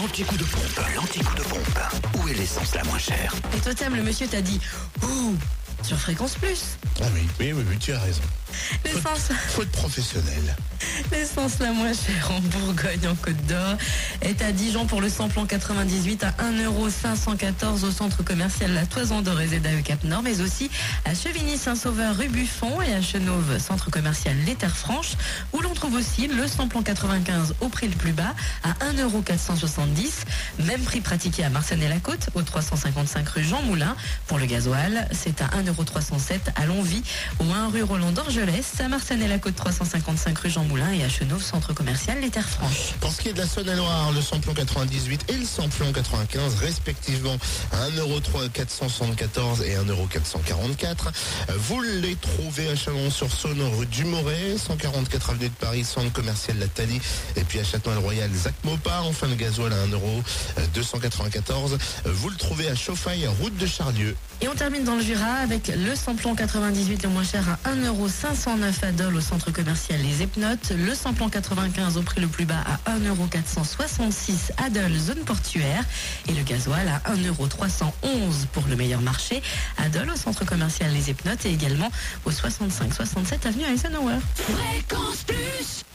L'anti-coup de pompe, l'anti-coup de pompe. Où est l'essence la moins chère? Et Totem, le monsieur t'a dit Ouh, sur Fréquence Plus. Ah oui, oui, oui, oui, tu as raison. L'essence, Faute professionnelle. l'essence la moins chère en Bourgogne, en Côte d'Or, est à Dijon pour le samplon 98 à 1,514€ au centre commercial La Toison d'Or et ZAE Cap Nord, mais aussi à Chevigny-Saint-Sauveur rue Buffon et à Chenauve, centre commercial Les Terres Franches, où l'on trouve aussi le samplon 95 au prix le plus bas à 1,470€. Même prix pratiqué à Marsanne-et-la-Côte, au 355 rue Jean Moulin. Pour le gasoil, c'est à 1,307€ à Longvie, au 1 rue Roland d'Orgelès, à Marsanne-et-la-Côte 355 rue Jean Moulin et à Chenauve, centre commercial Les Terres Franches. Pour ce qui est de la Saône-et-Loire, le samplon 98 et le samplon 95, respectivement à 1,474€ et 1,444€. Vous les trouvez à Chalon-sur-Saône, rue du Moret, 144 avenue de Paris, centre commercial La Thalie, et puis à Châtellon-le-Royal, Zac Mopar, enfin le gasoil à 1,294€. Vous le trouvez à Chauffaille, route de Charlieu. Et on termine dans le Jura avec le samplon 98 le moins cher à 1,509€ à au centre commercial Les Epnotes, le samplon 95 au prix le plus bas à 1,466€ à zone portuaire, et le gasoil à 1,311€ pour le meilleur marché à au centre commercial Les Epnotes et également au 65-67 avenue Eisenhower. Fréquence Plus